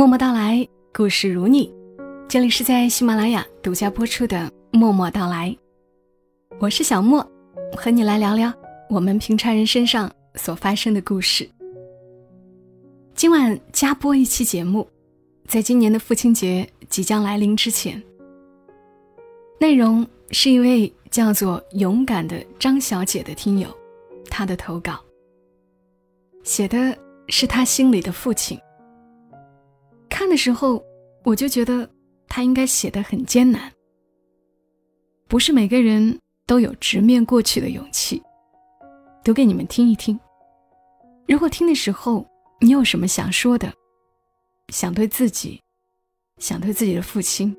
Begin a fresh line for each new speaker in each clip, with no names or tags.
默默到来，故事如你。这里是在喜马拉雅独家播出的《默默到来》，我是小莫，和你来聊聊我们平常人身上所发生的故事。今晚加播一期节目，在今年的父亲节即将来临之前，内容是一位叫做勇敢的张小姐的听友，她的投稿，写的是她心里的父亲。看的时候，我就觉得他应该写的很艰难。不是每个人都有直面过去的勇气。读给你们听一听。如果听的时候你有什么想说的，想对自己，想对自己的父亲，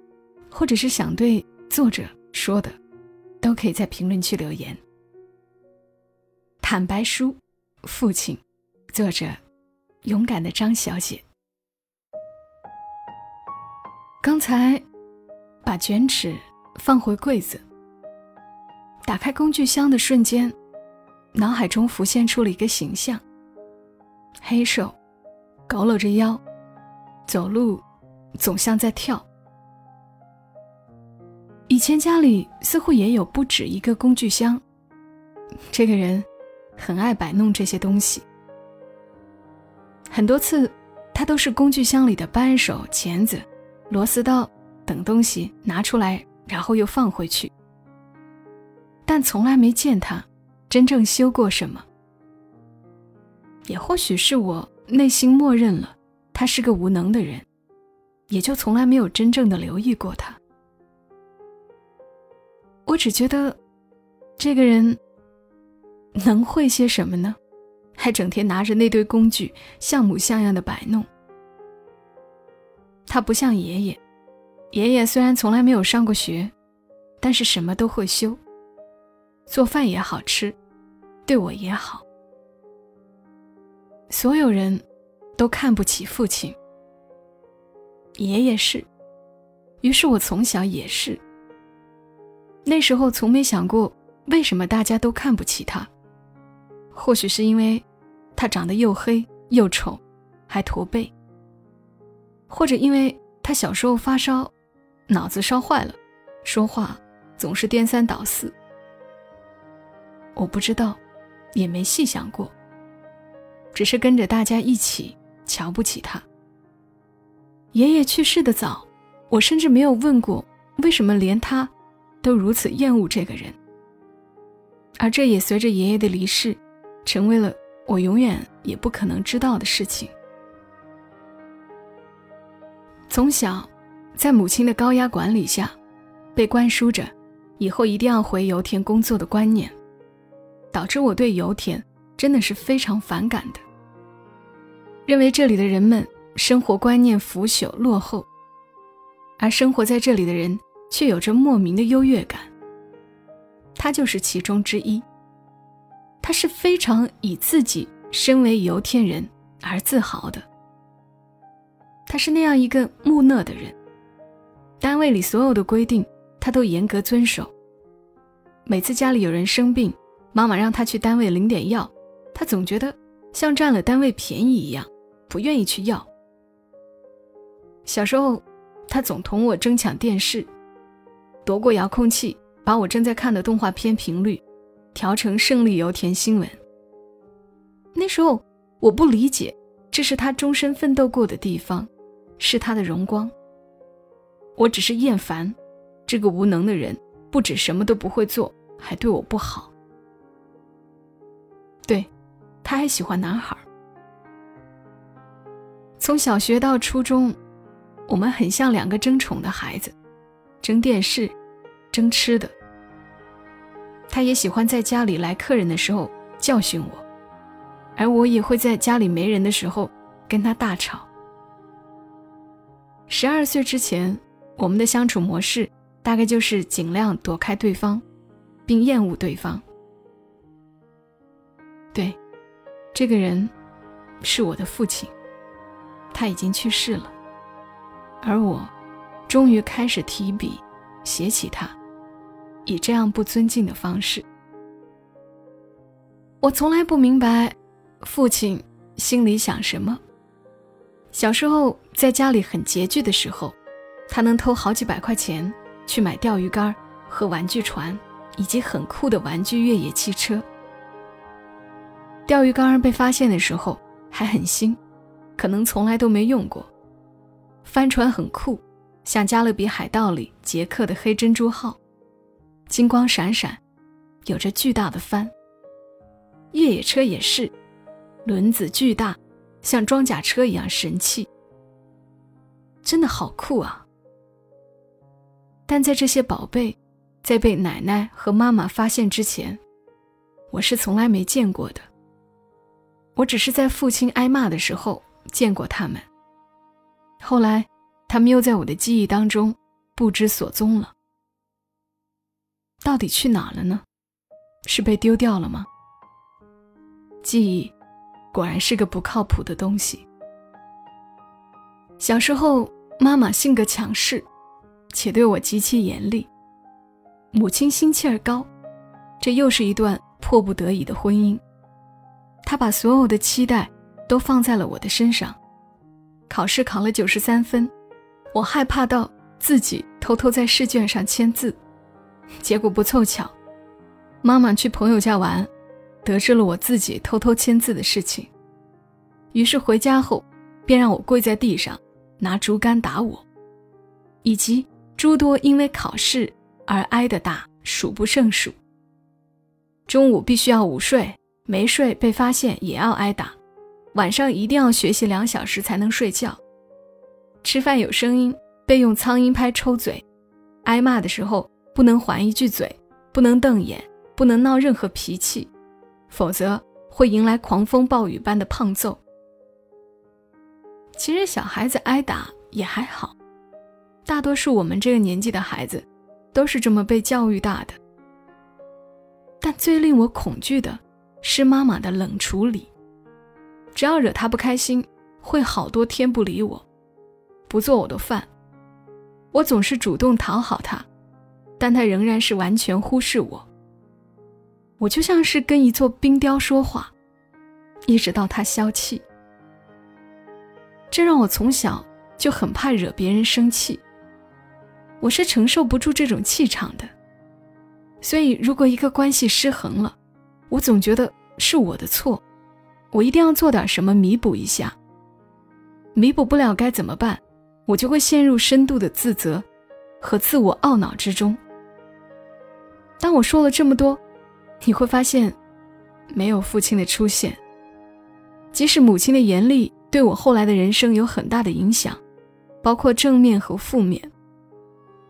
或者是想对作者说的，都可以在评论区留言。坦白书，父亲，作者，勇敢的张小姐。刚才把卷纸放回柜子，打开工具箱的瞬间，脑海中浮现出了一个形象：黑瘦，佝偻着腰，走路总像在跳。以前家里似乎也有不止一个工具箱，这个人很爱摆弄这些东西，很多次他都是工具箱里的扳手、钳子。螺丝刀等东西拿出来，然后又放回去。但从来没见他真正修过什么。也或许是我内心默认了他是个无能的人，也就从来没有真正的留意过他。我只觉得，这个人能会些什么呢？还整天拿着那堆工具像模像样的摆弄。他不像爷爷，爷爷虽然从来没有上过学，但是什么都会修。做饭也好吃，对我也好。所有人都看不起父亲，爷爷是，于是我从小也是。那时候从没想过为什么大家都看不起他，或许是因为他长得又黑又丑，还驼背。或者因为他小时候发烧，脑子烧坏了，说话总是颠三倒四。我不知道，也没细想过，只是跟着大家一起瞧不起他。爷爷去世的早，我甚至没有问过为什么连他都如此厌恶这个人。而这也随着爷爷的离世，成为了我永远也不可能知道的事情。从小，在母亲的高压管理下，被灌输着以后一定要回油田工作的观念，导致我对油田真的是非常反感的。认为这里的人们生活观念腐朽落后，而生活在这里的人却有着莫名的优越感。他就是其中之一。他是非常以自己身为油田人而自豪的。他是那样一个木讷的人，单位里所有的规定他都严格遵守。每次家里有人生病，妈妈让他去单位领点药，他总觉得像占了单位便宜一样，不愿意去要。小时候，他总同我争抢电视，夺过遥控器，把我正在看的动画片频率调成胜利油田新闻。那时候我不理解，这是他终身奋斗过的地方。是他的荣光。我只是厌烦这个无能的人，不止什么都不会做，还对我不好。对，他还喜欢男孩。从小学到初中，我们很像两个争宠的孩子，争电视，争吃的。他也喜欢在家里来客人的时候教训我，而我也会在家里没人的时候跟他大吵。十二岁之前，我们的相处模式大概就是尽量躲开对方，并厌恶对方。对，这个人是我的父亲，他已经去世了，而我终于开始提笔写起他，以这样不尊敬的方式。我从来不明白父亲心里想什么。小时候在家里很拮据的时候，他能偷好几百块钱去买钓鱼竿和玩具船，以及很酷的玩具越野汽车。钓鱼竿被发现的时候还很新，可能从来都没用过。帆船很酷，像《加勒比海盗》里杰克的黑珍珠号，金光闪闪，有着巨大的帆。越野车也是，轮子巨大，像装甲车一样神气，真的好酷啊！但在这些宝贝在被奶奶和妈妈发现之前，我是从来没见过的。我只是在父亲挨骂的时候见过他们。后来，他们又在我的记忆当中不知所踪了。到底去哪了呢？是被丢掉了吗？记忆果然是个不靠谱的东西。小时候，妈妈性格强势，且对我极其严厉；母亲心气儿高，这又是一段迫不得已的婚姻。她把所有的期待都放在了我的身上。考试考了九十三分，我害怕到自己偷偷在试卷上签字，结果不凑巧，妈妈去朋友家玩，得知了我自己偷偷签字的事情，于是回家后便让我跪在地上，拿竹竿打我，以及诸多因为考试而挨的打数不胜数。中午必须要午睡，没睡被发现也要挨打。晚上一定要学习两小时才能睡觉。吃饭有声音，被用苍蝇拍抽嘴。挨骂的时候不能还一句嘴，不能瞪眼，不能闹任何脾气，否则会迎来狂风暴雨般的胖揍。其实小孩子挨打也还好，大多数我们这个年纪的孩子都是这么被教育大的。但最令我恐惧的是妈妈的冷处理。只要惹她不开心，会好多天不理我，不做我的饭。我总是主动讨好她，但她仍然是完全忽视我。我就像是跟一座冰雕说话，一直到他消气。这让我从小就很怕惹别人生气。我是承受不住这种气场的，所以如果一个关系失衡了，我总觉得是我的错。我一定要做点什么弥补一下。弥补不了该怎么办？我就会陷入深度的自责和自我懊恼之中。当我说了这么多，你会发现，没有父亲的出现，即使母亲的严厉对我后来的人生有很大的影响，包括正面和负面，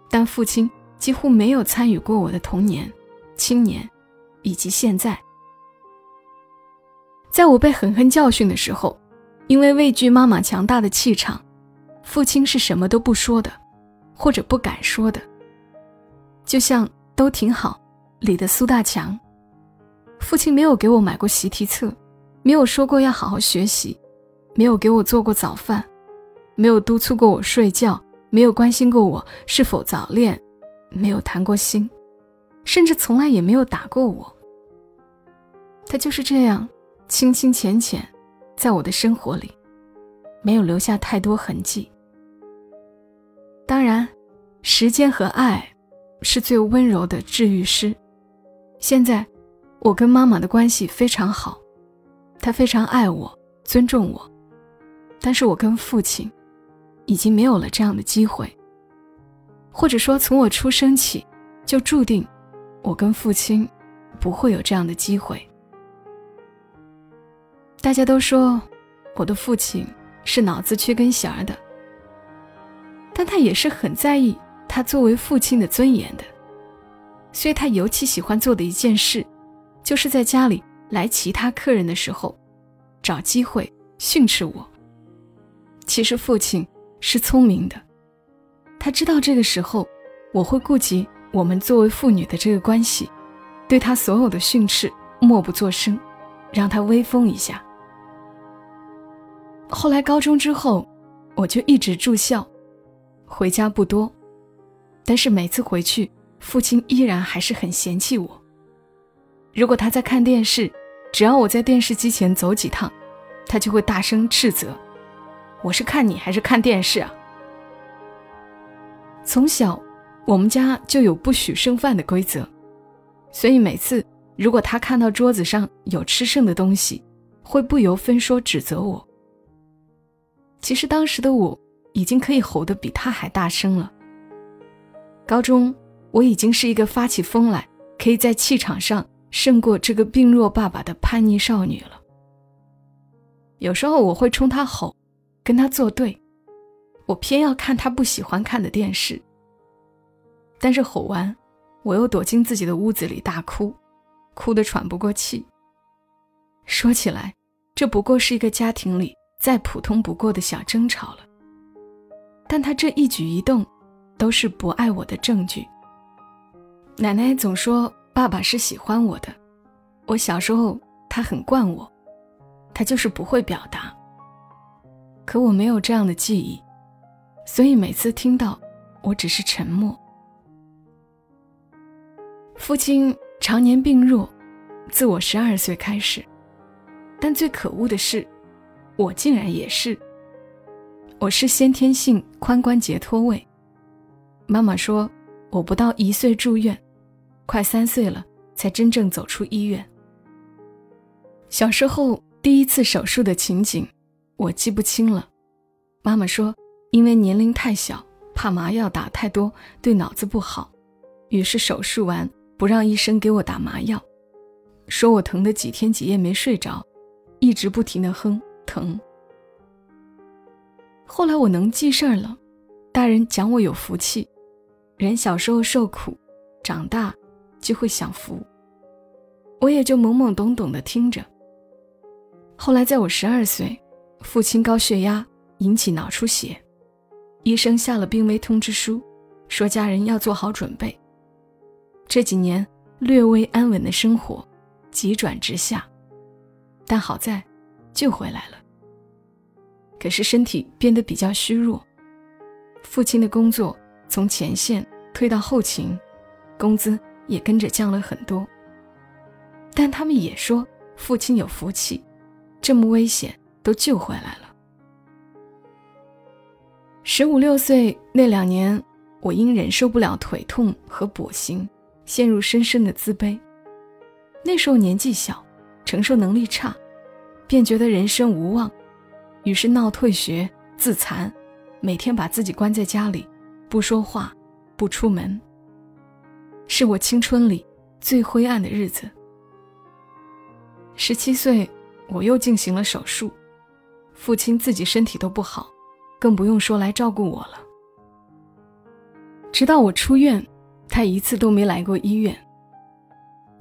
但父亲几乎没有参与过我的童年、青年，以及现在。在我被狠狠教训的时候，因为畏惧妈妈强大的气场，父亲是什么都不说的，或者不敢说的。就像都挺好里的苏大强，父亲没有给我买过习题册，没有说过要好好学习，没有给我做过早饭，没有督促过我睡觉，没有关心过我是否早恋，没有谈过心，甚至从来也没有打过我。他就是这样。清清浅浅，在我的生活里，没有留下太多痕迹。当然，时间和爱是最温柔的治愈师。现在，我跟妈妈的关系非常好，她非常爱我，尊重我。但是我跟父亲，已经没有了这样的机会。或者说，从我出生起，就注定，我跟父亲，不会有这样的机会。大家都说我的父亲是脑子缺根弦儿的，但他也是很在意他作为父亲的尊严的，所以他尤其喜欢做的一件事，就是在家里来其他客人的时候，找机会训斥我。其实父亲是聪明的，他知道这个时候我会顾及我们作为父女的这个关系，对他所有的训斥默不作声，让他威风一下。后来高中之后，我就一直住校，回家不多，但是每次回去，父亲依然还是很嫌弃我。如果他在看电视，只要我在电视机前走几趟，他就会大声斥责，我是看你还是看电视啊？从小，我们家就有不许剩饭的规则，所以每次如果他看到桌子上有吃剩的东西，会不由分说指责我。其实当时的我已经可以吼得比他还大声了。高中，我已经是一个发起疯来可以在气场上胜过这个病弱爸爸的叛逆少女了。有时候我会冲他吼，跟他作对，我偏要看他不喜欢看的电视。但是吼完，我又躲进自己的屋子里大哭，哭得喘不过气。说起来，这不过是一个家庭里。再普通不过的小争吵了，但他这一举一动，都是不爱我的证据。奶奶总说爸爸是喜欢我的，我小时候他很惯我，他就是不会表达。可我没有这样的记忆，所以每次听到，我只是沉默。父亲常年病弱，自我十二岁开始，但最可恶的是。我竟然也是。我是先天性髋关节脱位。妈妈说，我不到一岁住院，快三岁了才真正走出医院。小时候第一次手术的情景，我记不清了。妈妈说，因为年龄太小，怕麻药打太多对脑子不好，于是手术完不让医生给我打麻药，说我疼的几天几夜没睡着，一直不停的哼。疼。后来我能记事儿了，大人讲我有福气，人小时候受苦，长大就会享福。我也就懵懵懂懂的听着。后来在我十二岁，父亲高血压引起脑出血，医生下了病危通知书，说家人要做好准备。这几年略微安稳的生活，急转直下，但好在救回来了。可是身体变得比较虚弱，父亲的工作从前线推到后勤，工资也跟着降了很多。但他们也说父亲有福气，这么危险都救回来了。十五六岁那两年，我因忍受不了腿痛和跛行，陷入深深的自卑。那时候年纪小，承受能力差，便觉得人生无望。于是闹退学、自残，每天把自己关在家里，不说话，不出门。是我青春里最灰暗的日子。十七岁，我又进行了手术，父亲自己身体都不好，更不用说来照顾我了。直到我出院，他一次都没来过医院。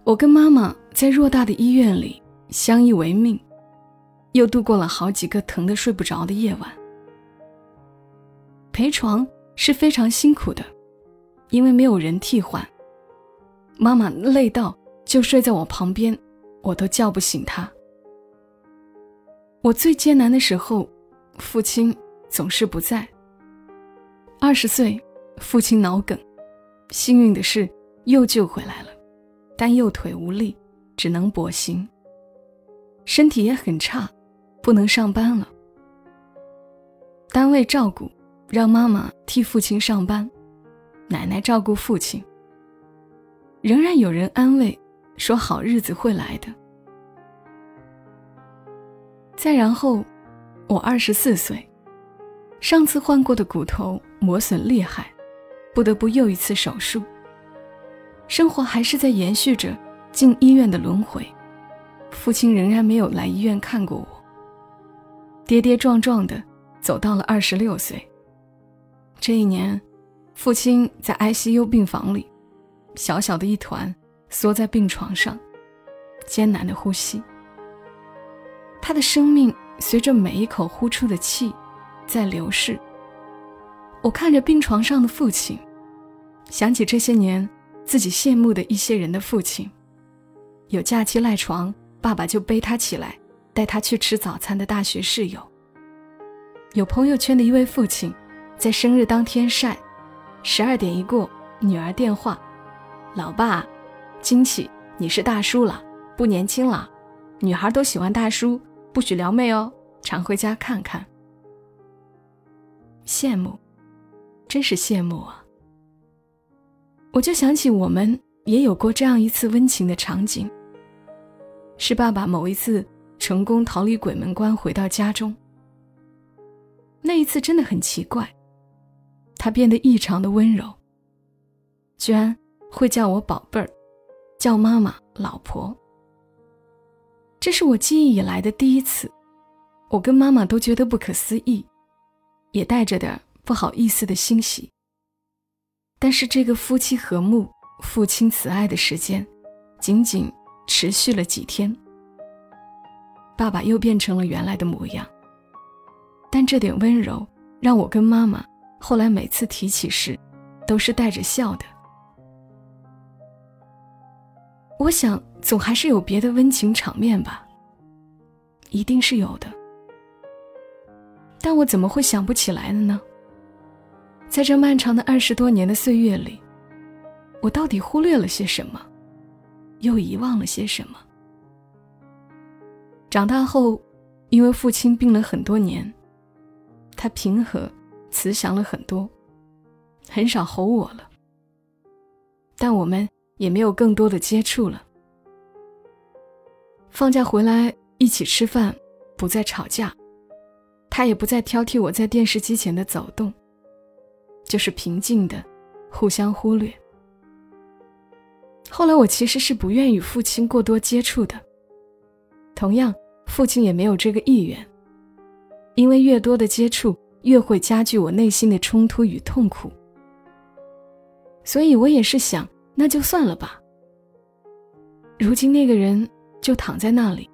我跟妈妈在偌大的医院里相依为命。又度过了好几个疼得睡不着的夜晚。陪床是非常辛苦的，因为没有人替换。妈妈累到就睡在我旁边，我都叫不醒她。我最艰难的时候，父亲总是不在。二十岁，父亲脑梗，幸运的是又救回来了，但右腿无力，只能跛行，身体也很差。不能上班了，单位照顾让妈妈替父亲上班，奶奶照顾父亲。仍然有人安慰说好日子会来的。再然后，我二十四岁，上次换过的骨头磨损厉害，不得不又一次手术。生活还是在延续着进医院的轮回，父亲仍然没有来医院看过我。跌跌撞撞的走到了二十六岁。这一年，父亲在 ICU 病房里，小小的一团，缩在病床上，艰难的呼吸。他的生命随着每一口呼出的气，在流逝。我看着病床上的父亲，想起这些年自己羡慕的一些人的父亲，有假期赖床，爸爸就背他起来。带他去吃早餐的大学室友，有朋友圈的一位父亲，在生日当天晒，十二点一过，女儿电话，老爸，惊喜，你是大叔了，不年轻了，女孩都喜欢大叔，不许撩妹哦，常回家看看。羡慕，真是羡慕啊！我就想起我们也有过这样一次温情的场景，是爸爸某一次成功逃离鬼门关回到家中。那一次真的很奇怪，他变得异常的温柔，居然会叫我宝贝儿，叫妈妈、老婆。这是我记忆以来的第一次，我跟妈妈都觉得不可思议，也带着点不好意思的欣喜。但是这个夫妻和睦、父亲慈爱的时间，仅仅持续了几天。爸爸又变成了原来的模样，但这点温柔让我跟妈妈后来每次提起时，都是带着笑的。我想，总还是有别的温情场面吧，一定是有的，但我怎么会想不起来了呢？在这漫长的二十多年的岁月里，我到底忽略了些什么，又遗忘了些什么？长大后，因为父亲病了很多年，他平和、慈祥了很多，很少吼我了。但我们也没有更多的接触了。放假回来一起吃饭，不再吵架，他也不再挑剔我在电视机前的走动。就是平静的，互相忽略。后来我其实是不愿与父亲过多接触的，同样，父亲也没有这个意愿。因为越多的接触，越会加剧我内心的冲突与痛苦。所以我也是想，那就算了吧。如今那个人就躺在那里，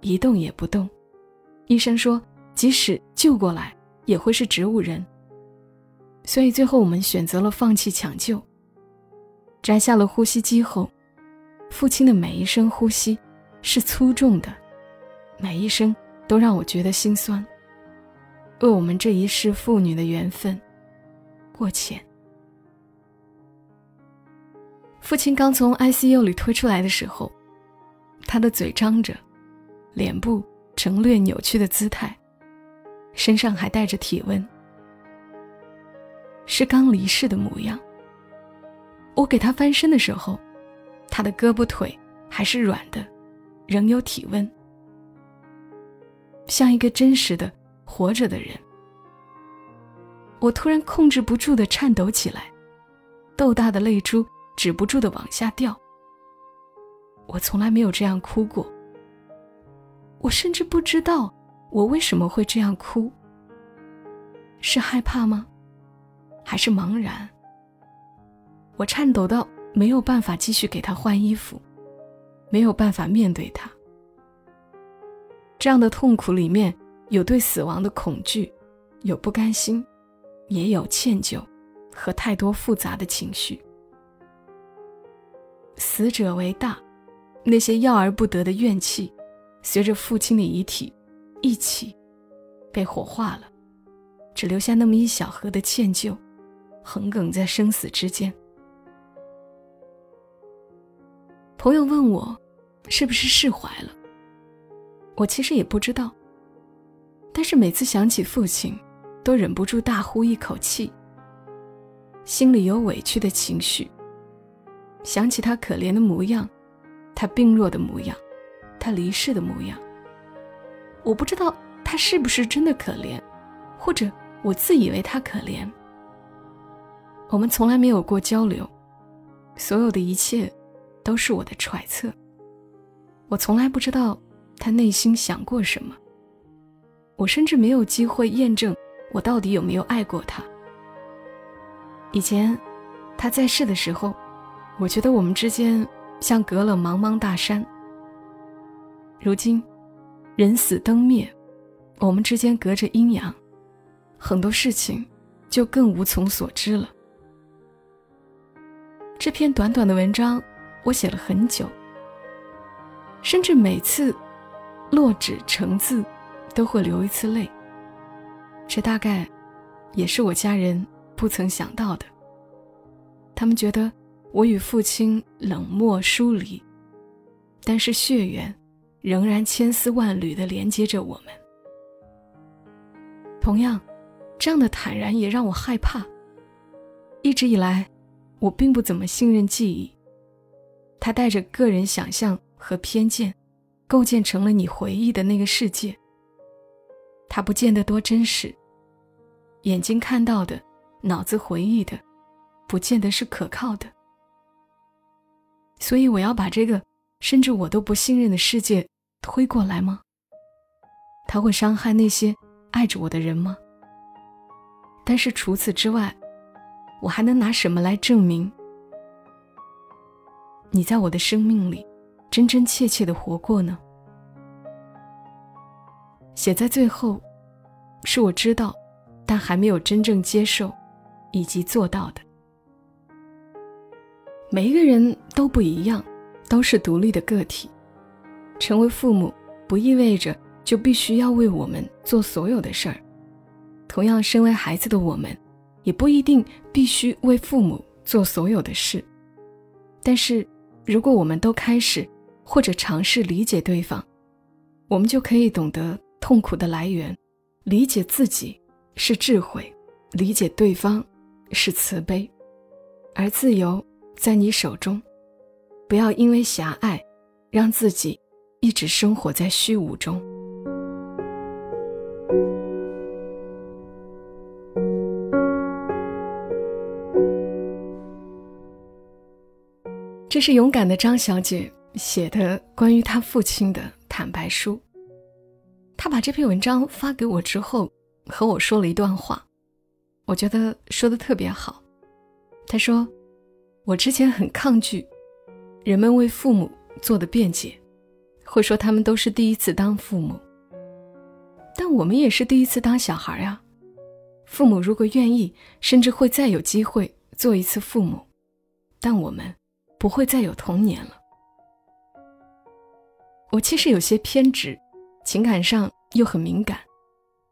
一动也不动。医生说，即使救过来，也会是植物人。所以最后我们选择了放弃抢救。摘下了呼吸机后，父亲的每一声呼吸是粗重的，每一声都让我觉得心酸，为我们这一世父女的缘分过浅。父亲刚从 ICU 里推出来的时候，他的嘴张着，脸部呈略扭曲的姿态，身上还带着体温。是刚离世的模样。我给他翻身的时候，他的胳膊腿还是软的，仍有体温，像一个真实的活着的人。我突然控制不住的颤抖起来，豆大的泪珠止不住的往下掉。我从来没有这样哭过。我甚至不知道我为什么会这样哭。是害怕吗？还是茫然。我颤抖到没有办法继续给他换衣服，没有办法面对他。这样的痛苦里面有对死亡的恐惧，有不甘心，也有歉疚，和太多复杂的情绪。死者为大，那些要而不得的怨气，随着父亲的遗体一起被火化了，只留下那么一小盒的歉疚。横亘在生死之间。朋友问我，是不是释怀了？我其实也不知道。但是每次想起父亲，都忍不住大呼一口气，心里有委屈的情绪。想起他可怜的模样，他病弱的模样，他离世的模样。我不知道他是不是真的可怜，或者我自以为他可怜。我们从来没有过交流，所有的一切都是我的揣测。我从来不知道他内心想过什么，我甚至没有机会验证我到底有没有爱过他。以前他在世的时候，我觉得我们之间像隔了茫茫大山。如今人死灯灭，我们之间隔着阴阳，很多事情就更无从所知了。这篇短短的文章，我写了很久，甚至每次落纸成字，都会流一次泪。这大概也是我家人不曾想到的。他们觉得我与父亲冷漠疏离，但是血缘仍然千丝万缕地连接着我们。同样，这样的坦然也让我害怕。一直以来，我并不怎么信任记忆，它带着个人想象和偏见，构建成了你回忆的那个世界。它不见得多真实，眼睛看到的，脑子回忆的，不见得是可靠的。所以我要把这个甚至我都不信任的世界推过来吗？他会伤害那些爱着我的人吗？但是除此之外。我还能拿什么来证明你在我的生命里真真切切的活过呢？写在最后，是我知道，但还没有真正接受以及做到的。每一个人都不一样，都是独立的个体。成为父母不意味着就必须要为我们做所有的事儿。同样，身为孩子的我们。也不一定必须为父母做所有的事，但是，如果我们都开始或者尝试理解对方，我们就可以懂得痛苦的来源，理解自己是智慧，理解对方是慈悲，而自由在你手中。不要因为狭隘，让自己一直生活在虚无中。这是勇敢的张小姐写的关于她父亲的坦白书。她把这篇文章发给我之后，和我说了一段话，我觉得说的特别好。她说：“我之前很抗拒人们为父母做的辩解，会说他们都是第一次当父母，但我们也是第一次当小孩呀。父母如果愿意，甚至会再有机会做一次父母，但我们。”不会再有童年了。我其实有些偏执，情感上又很敏感，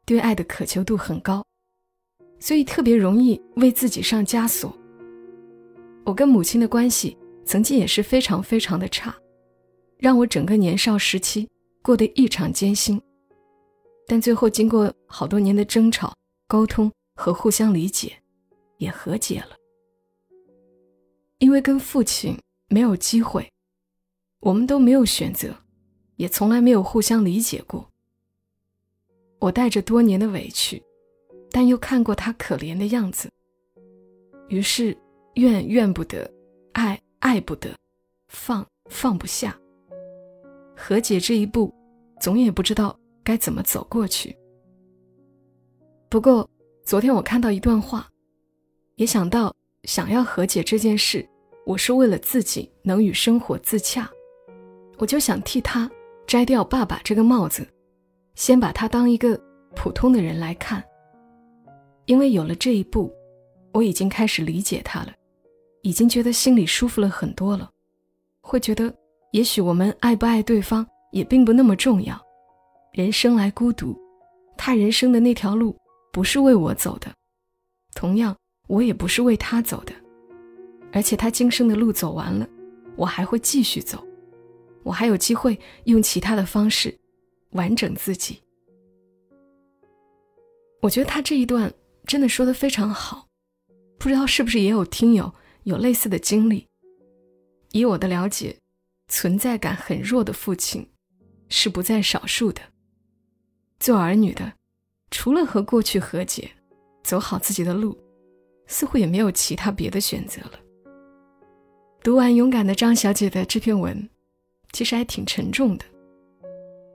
对爱的渴求度很高，所以特别容易为自己上枷锁。我跟母亲的关系曾经也是非常非常的差，让我整个年少时期过得异常艰辛。但最后经过好多年的争吵、沟通和互相理解，也和解了。因为跟父亲没有机会，我们都没有选择，也从来没有互相理解过。我带着多年的委屈，但又看过他可怜的样子，于是怨怨不得，爱爱不得，放放不下。和解这一步，总也不知道该怎么走过去。不过昨天我看到一段话，也想到想要和解这件事。我是为了自己能与生活自洽，我就想替他摘掉爸爸这个帽子，先把他当一个普通的人来看。因为有了这一步，我已经开始理解他了，已经觉得心里舒服了很多了，会觉得也许我们爱不爱对方也并不那么重要。人生来孤独，他人生的那条路不是为我走的，同样我也不是为他走的。而且他今生的路走完了，我还会继续走，我还有机会用其他的方式完整自己。我觉得他这一段真的说的非常好，不知道是不是也有听友有类似的经历。以我的了解，存在感很弱的父亲是不在少数的。做儿女的，除了和过去和解，走好自己的路，似乎也没有其他别的选择了。读完勇敢的张小姐的这篇文，其实还挺沉重的。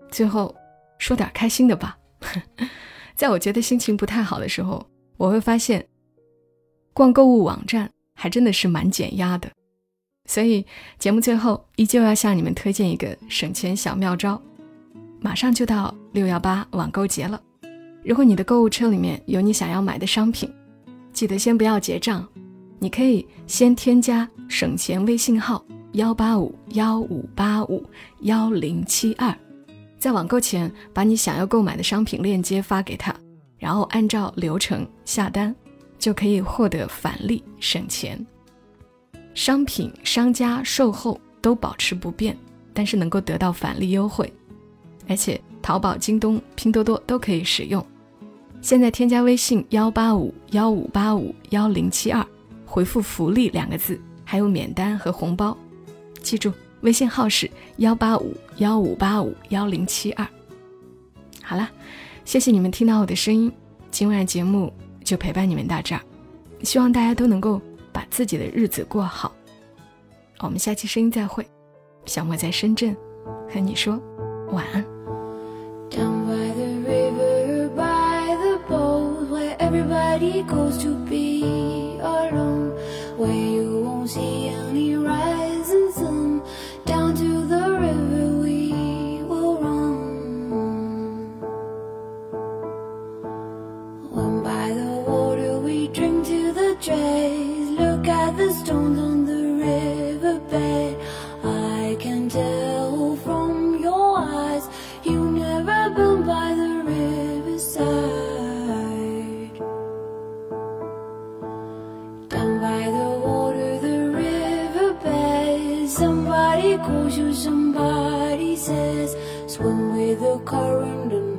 最后说点开心的吧。在我觉得心情不太好的时候，我会发现逛购物网站还真的是蛮减压的。所以节目最后依旧要向你们推荐一个省钱小妙招。马上就到六幺八网购节了，如果你的购物车里面有你想要买的商品，记得先不要结账。你可以先添加省钱微信号幺八五幺五八五幺零七二，在网购前把你想要购买的商品链接发给他，然后按照流程下单，就可以获得返利省钱。商品、商家、售后都保持不变，但是能够得到返利优惠，而且淘宝、京东、拼多多都可以使用。现在添加微信幺八五幺五八五幺零七二，回复“福利”两个字，还有免单和红包。记住，微信号是幺八五幺五八五幺零七二。好了，谢谢你们听到我的声音，今晚节目就陪伴你们到这儿。希望大家都能够把自己的日子过好。我们下期声音再会，小莫在深圳和你说晚安。
Down by the river, by the boat, where everybody goes to be alone, where you won't see any rising the current and